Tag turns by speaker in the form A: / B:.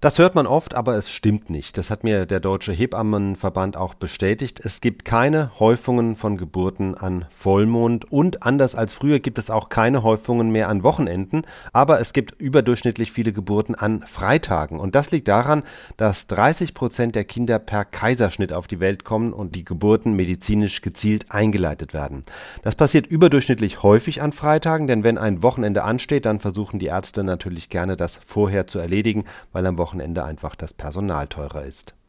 A: Das hört man oft, aber es stimmt nicht. Das hat mir der Deutsche Hebammenverband auch bestätigt. Es gibt keine Häufungen von Geburten an Vollmond und anders als früher gibt es auch keine Häufungen mehr an Wochenenden, aber es gibt überdurchschnittlich viele Geburten an Freitagen. Und das liegt daran, dass 30 Prozent der Kinder per Kaiserschnitt auf die Welt kommen und die Geburten medizinisch gezielt eingeleitet werden. Das passiert überdurchschnittlich häufig an Freitagen, denn wenn ein Wochenende ansteht, dann versuchen die Ärzte natürlich gerne das vorher zu erledigen, weil am Wochenende einfach das Personal teurer ist.